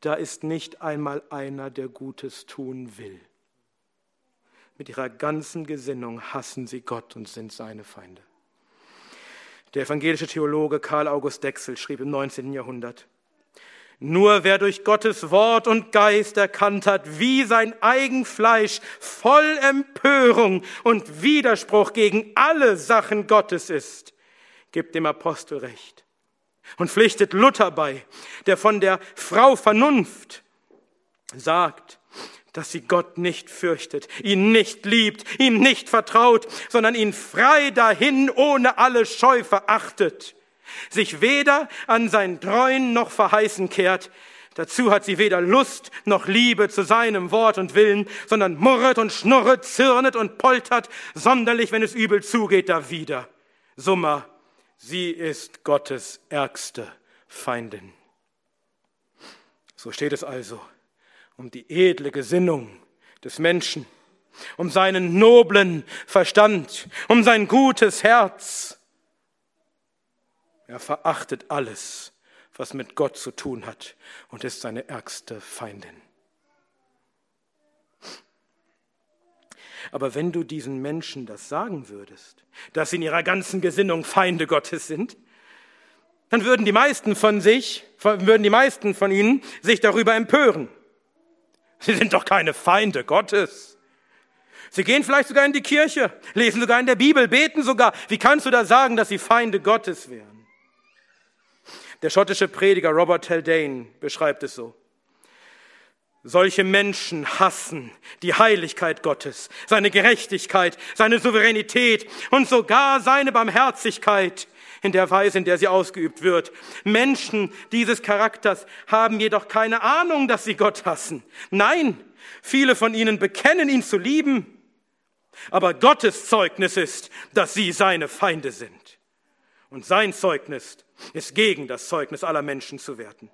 da ist nicht einmal einer, der Gutes tun will. Mit ihrer ganzen Gesinnung hassen sie Gott und sind seine Feinde. Der evangelische Theologe Karl August Dexel schrieb im 19. Jahrhundert, nur wer durch Gottes Wort und Geist erkannt hat, wie sein Eigenfleisch voll Empörung und Widerspruch gegen alle Sachen Gottes ist, gibt dem Apostel recht und pflichtet Luther bei, der von der Frau Vernunft sagt, dass sie Gott nicht fürchtet, ihn nicht liebt, ihm nicht vertraut, sondern ihn frei dahin ohne alle Scheu verachtet sich weder an sein Treuen noch Verheißen kehrt. Dazu hat sie weder Lust noch Liebe zu seinem Wort und Willen, sondern murret und schnurret, zürnet und poltert, sonderlich, wenn es übel zugeht, da wieder. Summa, sie ist Gottes ärgste Feindin. So steht es also um die edle Gesinnung des Menschen, um seinen noblen Verstand, um sein gutes Herz, er verachtet alles, was mit Gott zu tun hat und ist seine ärgste Feindin. Aber wenn du diesen Menschen das sagen würdest, dass sie in ihrer ganzen Gesinnung Feinde Gottes sind, dann würden die meisten von sich, würden die meisten von ihnen sich darüber empören. Sie sind doch keine Feinde Gottes. Sie gehen vielleicht sogar in die Kirche, lesen sogar in der Bibel, beten sogar. Wie kannst du da sagen, dass sie Feinde Gottes wären? Der schottische Prediger Robert Haldane beschreibt es so. Solche Menschen hassen die Heiligkeit Gottes, seine Gerechtigkeit, seine Souveränität und sogar seine Barmherzigkeit in der Weise, in der sie ausgeübt wird. Menschen dieses Charakters haben jedoch keine Ahnung, dass sie Gott hassen. Nein, viele von ihnen bekennen ihn zu lieben, aber Gottes Zeugnis ist, dass sie seine Feinde sind. Und sein Zeugnis ist gegen das Zeugnis aller Menschen zu werten.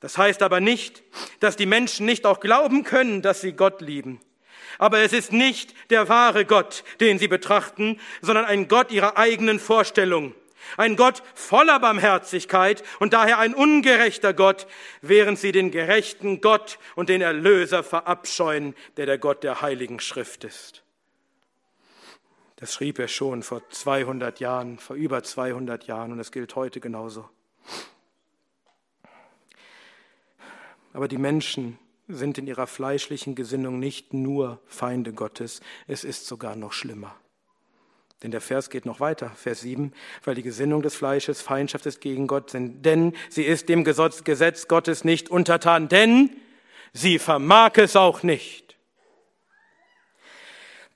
Das heißt aber nicht, dass die Menschen nicht auch glauben können, dass sie Gott lieben. Aber es ist nicht der wahre Gott, den sie betrachten, sondern ein Gott ihrer eigenen Vorstellung. Ein Gott voller Barmherzigkeit und daher ein ungerechter Gott, während sie den gerechten Gott und den Erlöser verabscheuen, der der Gott der Heiligen Schrift ist. Das schrieb er schon vor 200 Jahren, vor über 200 Jahren und es gilt heute genauso. Aber die Menschen sind in ihrer fleischlichen Gesinnung nicht nur Feinde Gottes, es ist sogar noch schlimmer. Denn der Vers geht noch weiter, Vers 7, weil die Gesinnung des Fleisches Feindschaft ist gegen Gott denn sie ist dem Gesetz Gottes nicht untertan, denn sie vermag es auch nicht.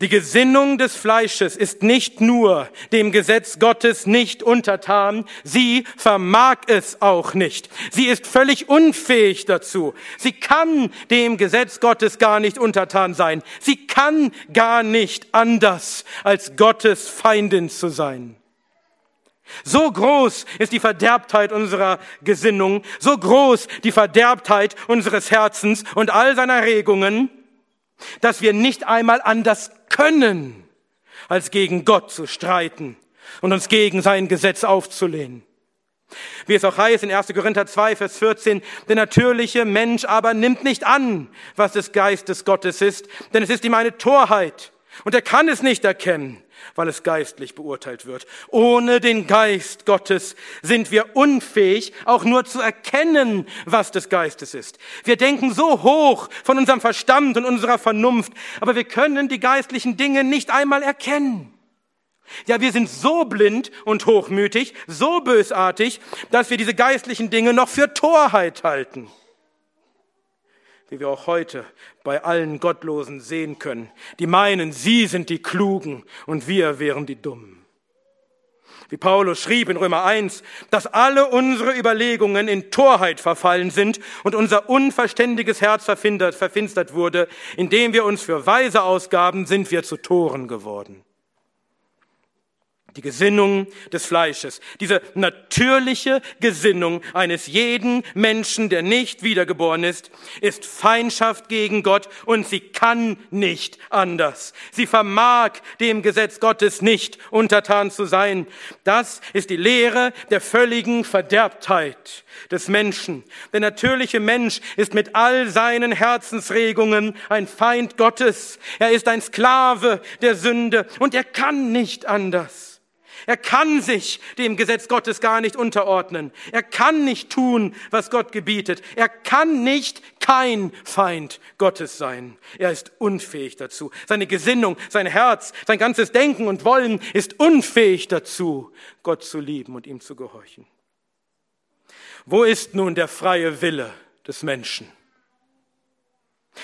Die Gesinnung des Fleisches ist nicht nur dem Gesetz Gottes nicht untertan, sie vermag es auch nicht. Sie ist völlig unfähig dazu. Sie kann dem Gesetz Gottes gar nicht untertan sein. Sie kann gar nicht anders, als Gottes Feindin zu sein. So groß ist die Verderbtheit unserer Gesinnung, so groß die Verderbtheit unseres Herzens und all seiner Regungen, dass wir nicht einmal anders können, als gegen Gott zu streiten und uns gegen sein Gesetz aufzulehnen. Wie es auch heißt in 1. Korinther 2, Vers 14, der natürliche Mensch aber nimmt nicht an, was des Geistes Gottes ist, denn es ist ihm eine Torheit. Und er kann es nicht erkennen, weil es geistlich beurteilt wird. Ohne den Geist Gottes sind wir unfähig, auch nur zu erkennen, was des Geistes ist. Wir denken so hoch von unserem Verstand und unserer Vernunft, aber wir können die geistlichen Dinge nicht einmal erkennen. Ja, wir sind so blind und hochmütig, so bösartig, dass wir diese geistlichen Dinge noch für Torheit halten wie wir auch heute bei allen Gottlosen sehen können, die meinen, sie sind die Klugen und wir wären die Dummen. Wie Paulus schrieb in Römer 1, dass alle unsere Überlegungen in Torheit verfallen sind und unser unverständiges Herz verfinstert wurde, indem wir uns für Weise ausgaben, sind wir zu Toren geworden die Gesinnung des Fleisches, diese natürliche Gesinnung eines jeden Menschen, der nicht wiedergeboren ist, ist Feindschaft gegen Gott und sie kann nicht anders. Sie vermag dem Gesetz Gottes nicht untertan zu sein. Das ist die Lehre der völligen Verderbtheit des Menschen. Der natürliche Mensch ist mit all seinen Herzensregungen ein Feind Gottes. Er ist ein Sklave der Sünde und er kann nicht anders. Er kann sich dem Gesetz Gottes gar nicht unterordnen. Er kann nicht tun, was Gott gebietet. Er kann nicht kein Feind Gottes sein. Er ist unfähig dazu. Seine Gesinnung, sein Herz, sein ganzes Denken und Wollen ist unfähig dazu, Gott zu lieben und ihm zu gehorchen. Wo ist nun der freie Wille des Menschen?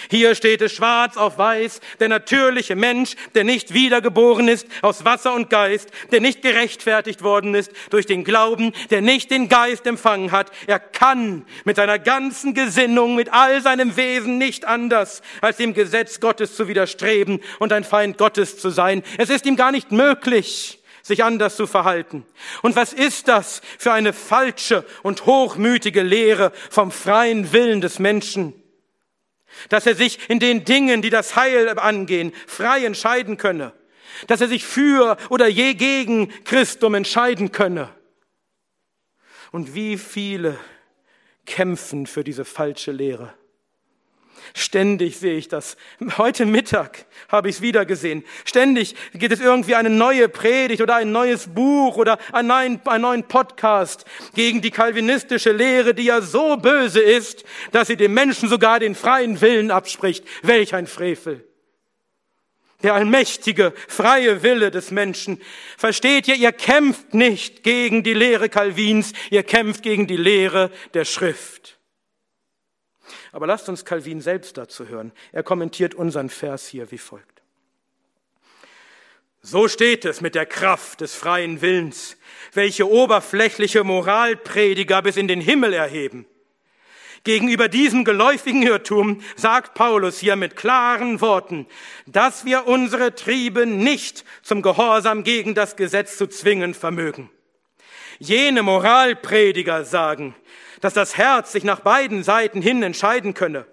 Hier steht es schwarz auf weiß, der natürliche Mensch, der nicht wiedergeboren ist aus Wasser und Geist, der nicht gerechtfertigt worden ist durch den Glauben, der nicht den Geist empfangen hat, er kann mit seiner ganzen Gesinnung, mit all seinem Wesen nicht anders, als dem Gesetz Gottes zu widerstreben und ein Feind Gottes zu sein. Es ist ihm gar nicht möglich sich anders zu verhalten. Und was ist das für eine falsche und hochmütige Lehre vom freien Willen des Menschen? Dass er sich in den Dingen, die das Heil angehen, frei entscheiden könne, dass er sich für oder je gegen Christum entscheiden könne. Und wie viele kämpfen für diese falsche Lehre? Ständig sehe ich das. Heute Mittag habe ich es wieder gesehen. Ständig geht es irgendwie eine neue Predigt oder ein neues Buch oder einen neuen, Podcast gegen die kalvinistische Lehre, die ja so böse ist, dass sie dem Menschen sogar den freien Willen abspricht. Welch ein Frevel. Der allmächtige, freie Wille des Menschen. Versteht ihr, ihr kämpft nicht gegen die Lehre Calvins, ihr kämpft gegen die Lehre der Schrift. Aber lasst uns Calvin selbst dazu hören. Er kommentiert unseren Vers hier wie folgt. So steht es mit der Kraft des freien Willens, welche oberflächliche Moralprediger bis in den Himmel erheben. Gegenüber diesem geläufigen Irrtum sagt Paulus hier mit klaren Worten, dass wir unsere Triebe nicht zum Gehorsam gegen das Gesetz zu zwingen vermögen. Jene Moralprediger sagen, dass das Herz sich nach beiden Seiten hin entscheiden könne.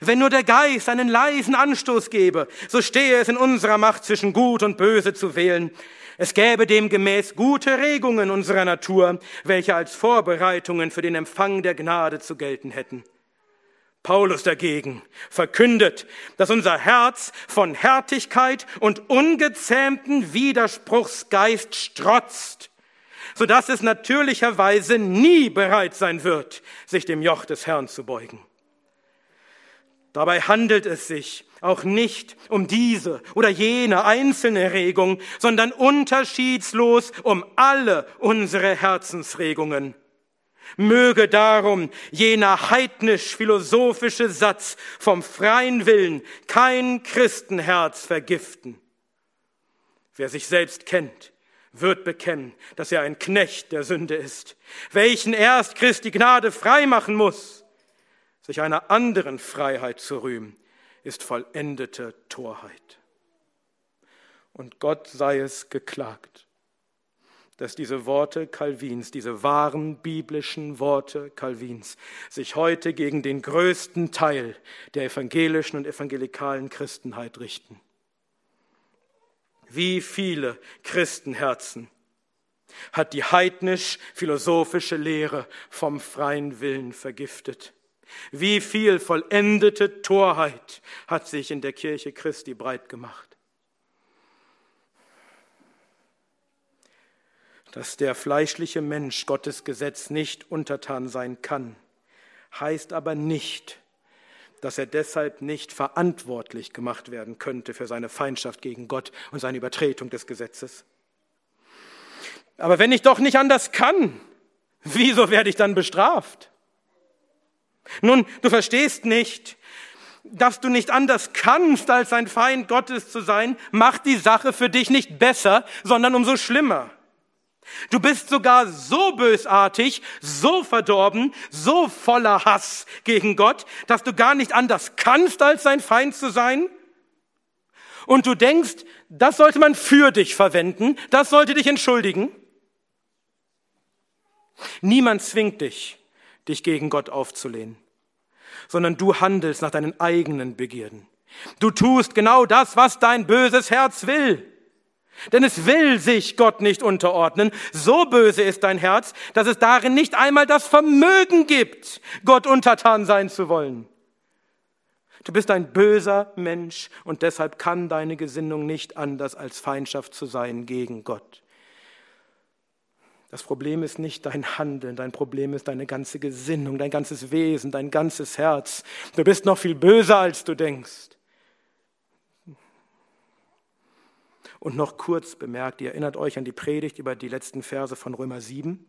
Wenn nur der Geist einen leisen Anstoß gebe, so stehe es in unserer Macht, zwischen Gut und Böse zu wählen. Es gäbe demgemäß gute Regungen unserer Natur, welche als Vorbereitungen für den Empfang der Gnade zu gelten hätten. Paulus dagegen verkündet, dass unser Herz von Härtigkeit und ungezähmten Widerspruchsgeist strotzt so dass es natürlicherweise nie bereit sein wird, sich dem Joch des Herrn zu beugen. Dabei handelt es sich auch nicht um diese oder jene einzelne Regung, sondern unterschiedslos um alle unsere Herzensregungen. Möge darum jener heidnisch-philosophische Satz vom freien Willen kein Christenherz vergiften. Wer sich selbst kennt, wird bekennen, dass er ein Knecht der Sünde ist, welchen erst Christi Gnade frei machen muss. Sich einer anderen Freiheit zu rühmen, ist vollendete Torheit. Und Gott sei es geklagt, dass diese Worte Calvins, diese wahren biblischen Worte Calvins, sich heute gegen den größten Teil der evangelischen und evangelikalen Christenheit richten wie viele Christenherzen hat die heidnisch-philosophische Lehre vom freien Willen vergiftet. Wie viel vollendete Torheit hat sich in der Kirche Christi breit gemacht. Dass der fleischliche Mensch Gottes Gesetz nicht untertan sein kann, heißt aber nicht, dass er deshalb nicht verantwortlich gemacht werden könnte für seine Feindschaft gegen Gott und seine Übertretung des Gesetzes. Aber wenn ich doch nicht anders kann, wieso werde ich dann bestraft? Nun, du verstehst nicht, dass du nicht anders kannst, als ein Feind Gottes zu sein, macht die Sache für dich nicht besser, sondern umso schlimmer. Du bist sogar so bösartig, so verdorben, so voller Hass gegen Gott, dass du gar nicht anders kannst, als sein Feind zu sein. Und du denkst, das sollte man für dich verwenden, das sollte dich entschuldigen. Niemand zwingt dich, dich gegen Gott aufzulehnen, sondern du handelst nach deinen eigenen Begierden. Du tust genau das, was dein böses Herz will. Denn es will sich Gott nicht unterordnen. So böse ist dein Herz, dass es darin nicht einmal das Vermögen gibt, Gott untertan sein zu wollen. Du bist ein böser Mensch und deshalb kann deine Gesinnung nicht anders als Feindschaft zu sein gegen Gott. Das Problem ist nicht dein Handeln, dein Problem ist deine ganze Gesinnung, dein ganzes Wesen, dein ganzes Herz. Du bist noch viel böser, als du denkst. Und noch kurz bemerkt, ihr erinnert euch an die Predigt über die letzten Verse von Römer 7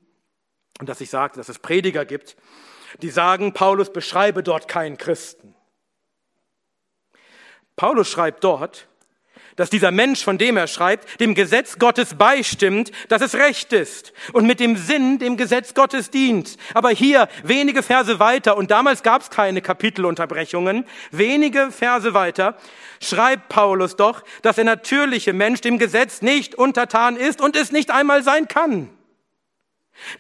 und dass ich sagte, dass es Prediger gibt, die sagen, Paulus beschreibe dort keinen Christen. Paulus schreibt dort, dass dieser Mensch, von dem er schreibt, dem Gesetz Gottes beistimmt, dass es recht ist und mit dem Sinn dem Gesetz Gottes dient. Aber hier wenige Verse weiter, und damals gab es keine Kapitelunterbrechungen, wenige Verse weiter schreibt Paulus doch, dass der natürliche Mensch dem Gesetz nicht untertan ist und es nicht einmal sein kann.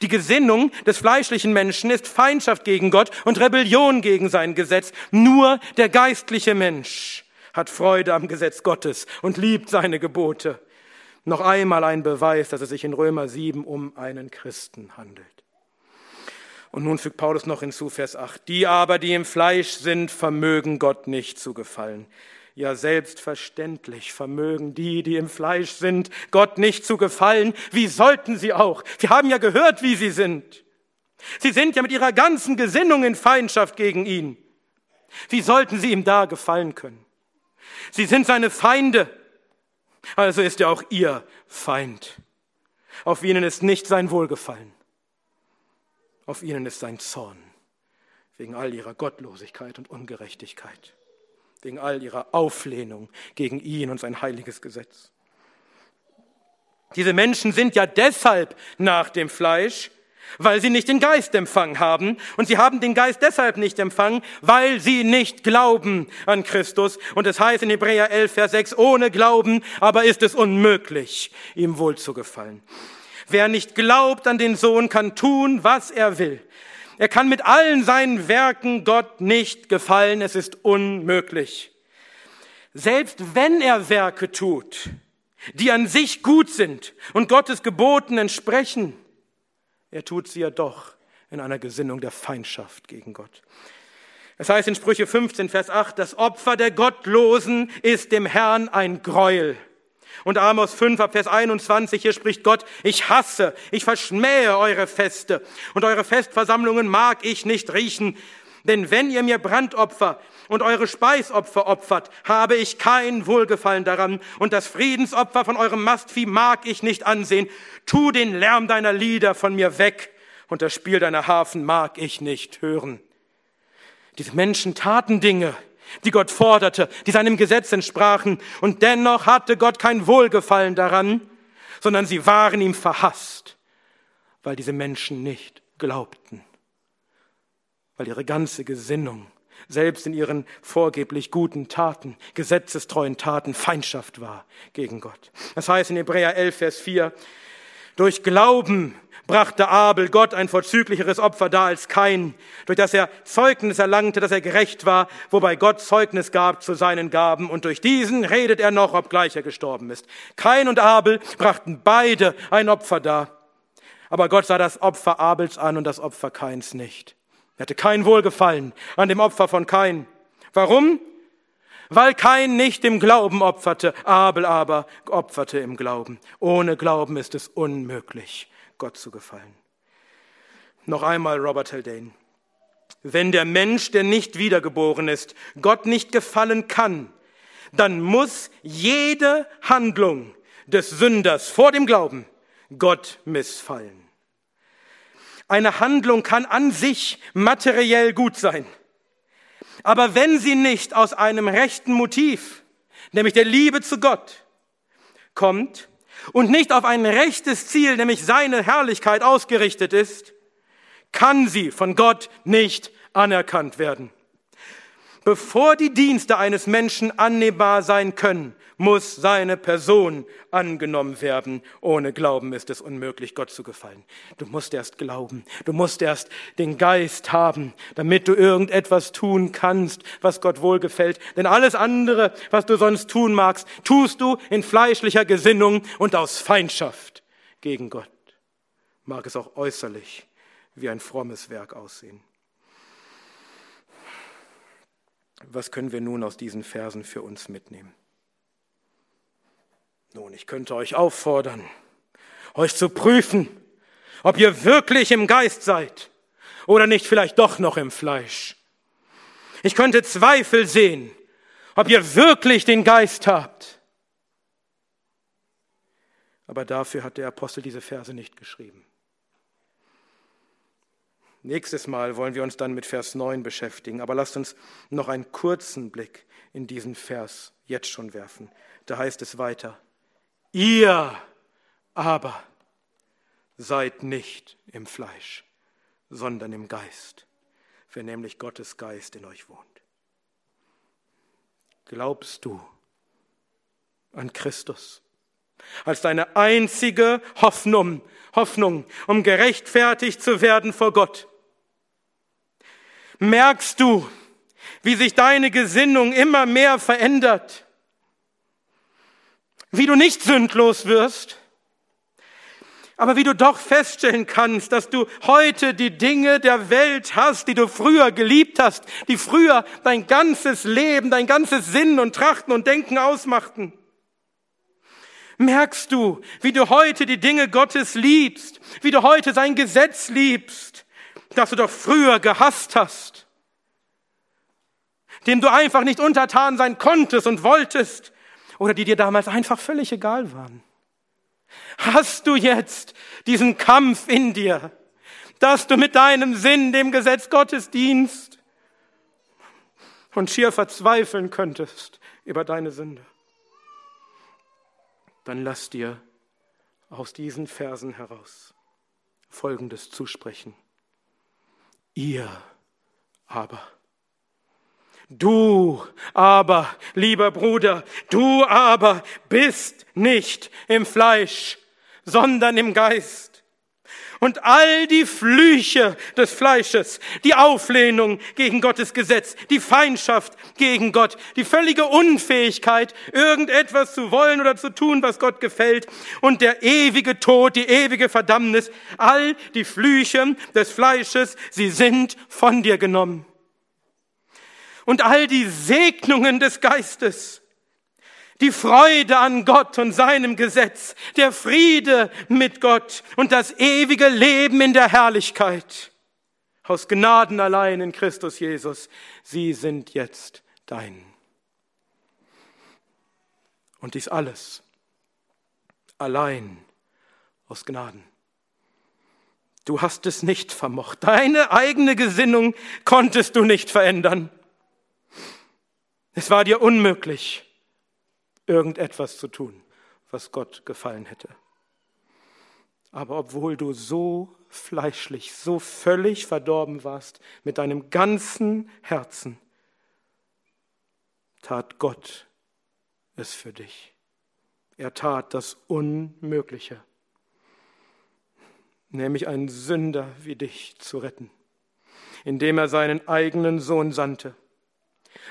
Die Gesinnung des fleischlichen Menschen ist Feindschaft gegen Gott und Rebellion gegen sein Gesetz. Nur der geistliche Mensch hat Freude am Gesetz Gottes und liebt seine Gebote. Noch einmal ein Beweis, dass es sich in Römer 7 um einen Christen handelt. Und nun fügt Paulus noch hinzu, Vers 8, die aber, die im Fleisch sind, vermögen Gott nicht zu gefallen. Ja, selbstverständlich vermögen die, die im Fleisch sind, Gott nicht zu gefallen. Wie sollten sie auch? Wir haben ja gehört, wie sie sind. Sie sind ja mit ihrer ganzen Gesinnung in Feindschaft gegen ihn. Wie sollten sie ihm da gefallen können? Sie sind seine Feinde. Also ist er auch ihr Feind. Auf ihnen ist nicht sein Wohlgefallen. Auf ihnen ist sein Zorn wegen all ihrer Gottlosigkeit und Ungerechtigkeit, wegen all ihrer Auflehnung gegen ihn und sein heiliges Gesetz. Diese Menschen sind ja deshalb nach dem Fleisch, weil sie nicht den Geist empfangen haben. Und sie haben den Geist deshalb nicht empfangen, weil sie nicht glauben an Christus. Und es heißt in Hebräer 11, Vers 6, ohne Glauben aber ist es unmöglich, ihm wohl zu gefallen. Wer nicht glaubt an den Sohn, kann tun, was er will. Er kann mit allen seinen Werken Gott nicht gefallen. Es ist unmöglich. Selbst wenn er Werke tut, die an sich gut sind und Gottes Geboten entsprechen, er tut sie ja doch in einer Gesinnung der Feindschaft gegen Gott. Es heißt in Sprüche 15, Vers 8, das Opfer der Gottlosen ist dem Herrn ein Gräuel. Und Amos 5, Vers 21, hier spricht Gott, ich hasse, ich verschmähe eure Feste und eure Festversammlungen mag ich nicht riechen. Denn wenn ihr mir Brandopfer und eure Speisopfer opfert, habe ich kein Wohlgefallen daran, und das Friedensopfer von eurem Mastvieh mag ich nicht ansehen. Tu den Lärm deiner Lieder von mir weg, und das Spiel deiner Hafen mag ich nicht hören. Diese Menschen taten Dinge, die Gott forderte, die seinem Gesetz entsprachen, und dennoch hatte Gott kein Wohlgefallen daran, sondern sie waren ihm verhasst, weil diese Menschen nicht glaubten, weil ihre ganze Gesinnung selbst in ihren vorgeblich guten Taten, gesetzestreuen Taten Feindschaft war gegen Gott. Das heißt in Hebräer 11, Vers 4, durch Glauben brachte Abel Gott ein vorzüglicheres Opfer dar als kein, durch das er Zeugnis erlangte, dass er gerecht war, wobei Gott Zeugnis gab zu seinen Gaben, und durch diesen redet er noch, obgleich er gestorben ist. Kain und Abel brachten beide ein Opfer dar, aber Gott sah das Opfer Abels an und das Opfer Kains nicht. Er hatte kein Wohlgefallen an dem Opfer von Kain. Warum? Weil Kain nicht im Glauben opferte, Abel aber opferte im Glauben. Ohne Glauben ist es unmöglich, Gott zu gefallen. Noch einmal Robert Haldane. Wenn der Mensch, der nicht wiedergeboren ist, Gott nicht gefallen kann, dann muss jede Handlung des Sünders vor dem Glauben Gott missfallen. Eine Handlung kann an sich materiell gut sein. Aber wenn sie nicht aus einem rechten Motiv, nämlich der Liebe zu Gott, kommt und nicht auf ein rechtes Ziel, nämlich seine Herrlichkeit ausgerichtet ist, kann sie von Gott nicht anerkannt werden. Bevor die Dienste eines Menschen annehmbar sein können, muss seine Person angenommen werden. Ohne Glauben ist es unmöglich, Gott zu gefallen. Du musst erst glauben. Du musst erst den Geist haben, damit du irgendetwas tun kannst, was Gott wohlgefällt. Denn alles andere, was du sonst tun magst, tust du in fleischlicher Gesinnung und aus Feindschaft gegen Gott. Mag es auch äußerlich wie ein frommes Werk aussehen. Was können wir nun aus diesen Versen für uns mitnehmen? Nun, ich könnte euch auffordern, euch zu prüfen, ob ihr wirklich im Geist seid oder nicht vielleicht doch noch im Fleisch. Ich könnte Zweifel sehen, ob ihr wirklich den Geist habt. Aber dafür hat der Apostel diese Verse nicht geschrieben. Nächstes Mal wollen wir uns dann mit Vers 9 beschäftigen, aber lasst uns noch einen kurzen Blick in diesen Vers jetzt schon werfen. Da heißt es weiter, ihr aber seid nicht im Fleisch, sondern im Geist, wenn nämlich Gottes Geist in euch wohnt. Glaubst du an Christus als deine einzige Hoffnung, Hoffnung, um gerechtfertigt zu werden vor Gott? Merkst du, wie sich deine Gesinnung immer mehr verändert, wie du nicht sündlos wirst, aber wie du doch feststellen kannst, dass du heute die Dinge der Welt hast, die du früher geliebt hast, die früher dein ganzes Leben, dein ganzes Sinn und Trachten und Denken ausmachten. Merkst du, wie du heute die Dinge Gottes liebst, wie du heute sein Gesetz liebst, das du doch früher gehasst hast, dem du einfach nicht untertan sein konntest und wolltest oder die dir damals einfach völlig egal waren. Hast du jetzt diesen Kampf in dir, dass du mit deinem Sinn dem Gesetz Gottes dienst und schier verzweifeln könntest über deine Sünde? Dann lass dir aus diesen Versen heraus Folgendes zusprechen. Ihr aber. Du aber, lieber Bruder, du aber bist nicht im Fleisch, sondern im Geist. Und all die Flüche des Fleisches, die Auflehnung gegen Gottes Gesetz, die Feindschaft gegen Gott, die völlige Unfähigkeit, irgendetwas zu wollen oder zu tun, was Gott gefällt, und der ewige Tod, die ewige Verdammnis, all die Flüche des Fleisches, sie sind von dir genommen. Und all die Segnungen des Geistes, die Freude an Gott und seinem Gesetz, der Friede mit Gott und das ewige Leben in der Herrlichkeit. Aus Gnaden allein in Christus Jesus, sie sind jetzt dein. Und dies alles allein aus Gnaden. Du hast es nicht vermocht. Deine eigene Gesinnung konntest du nicht verändern. Es war dir unmöglich irgendetwas zu tun, was Gott gefallen hätte. Aber obwohl du so fleischlich, so völlig verdorben warst, mit deinem ganzen Herzen, tat Gott es für dich. Er tat das Unmögliche, nämlich einen Sünder wie dich zu retten, indem er seinen eigenen Sohn sandte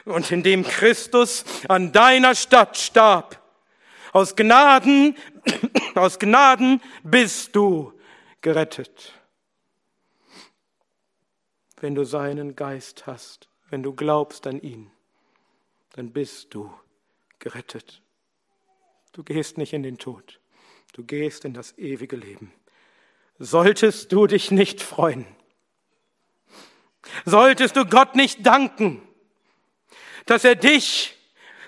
und in dem Christus an deiner Stadt starb. Aus Gnaden, aus Gnaden bist du gerettet. Wenn du seinen Geist hast, wenn du glaubst an ihn, dann bist du gerettet. Du gehst nicht in den Tod, du gehst in das ewige Leben. solltest du dich nicht freuen? Solltest du Gott nicht danken, dass er dich,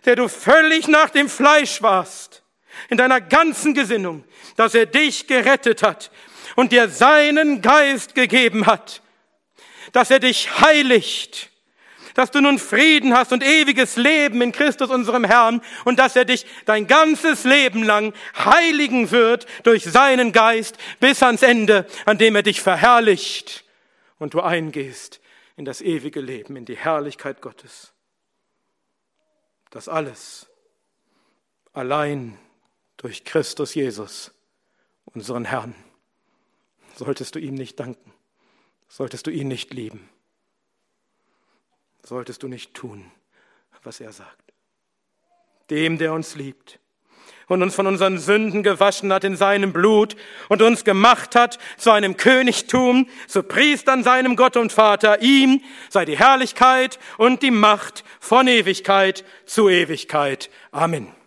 der du völlig nach dem Fleisch warst, in deiner ganzen Gesinnung, dass er dich gerettet hat und dir seinen Geist gegeben hat, dass er dich heiligt, dass du nun Frieden hast und ewiges Leben in Christus unserem Herrn und dass er dich dein ganzes Leben lang heiligen wird durch seinen Geist bis ans Ende, an dem er dich verherrlicht und du eingehst in das ewige Leben, in die Herrlichkeit Gottes. Das alles allein durch Christus Jesus, unseren Herrn. Solltest du ihm nicht danken, solltest du ihn nicht lieben solltest du nicht tun, was er sagt. Dem, der uns liebt und uns von unseren Sünden gewaschen hat in seinem Blut und uns gemacht hat zu einem Königtum, zu Priestern seinem Gott und Vater, ihm sei die Herrlichkeit und die Macht von Ewigkeit zu Ewigkeit. Amen.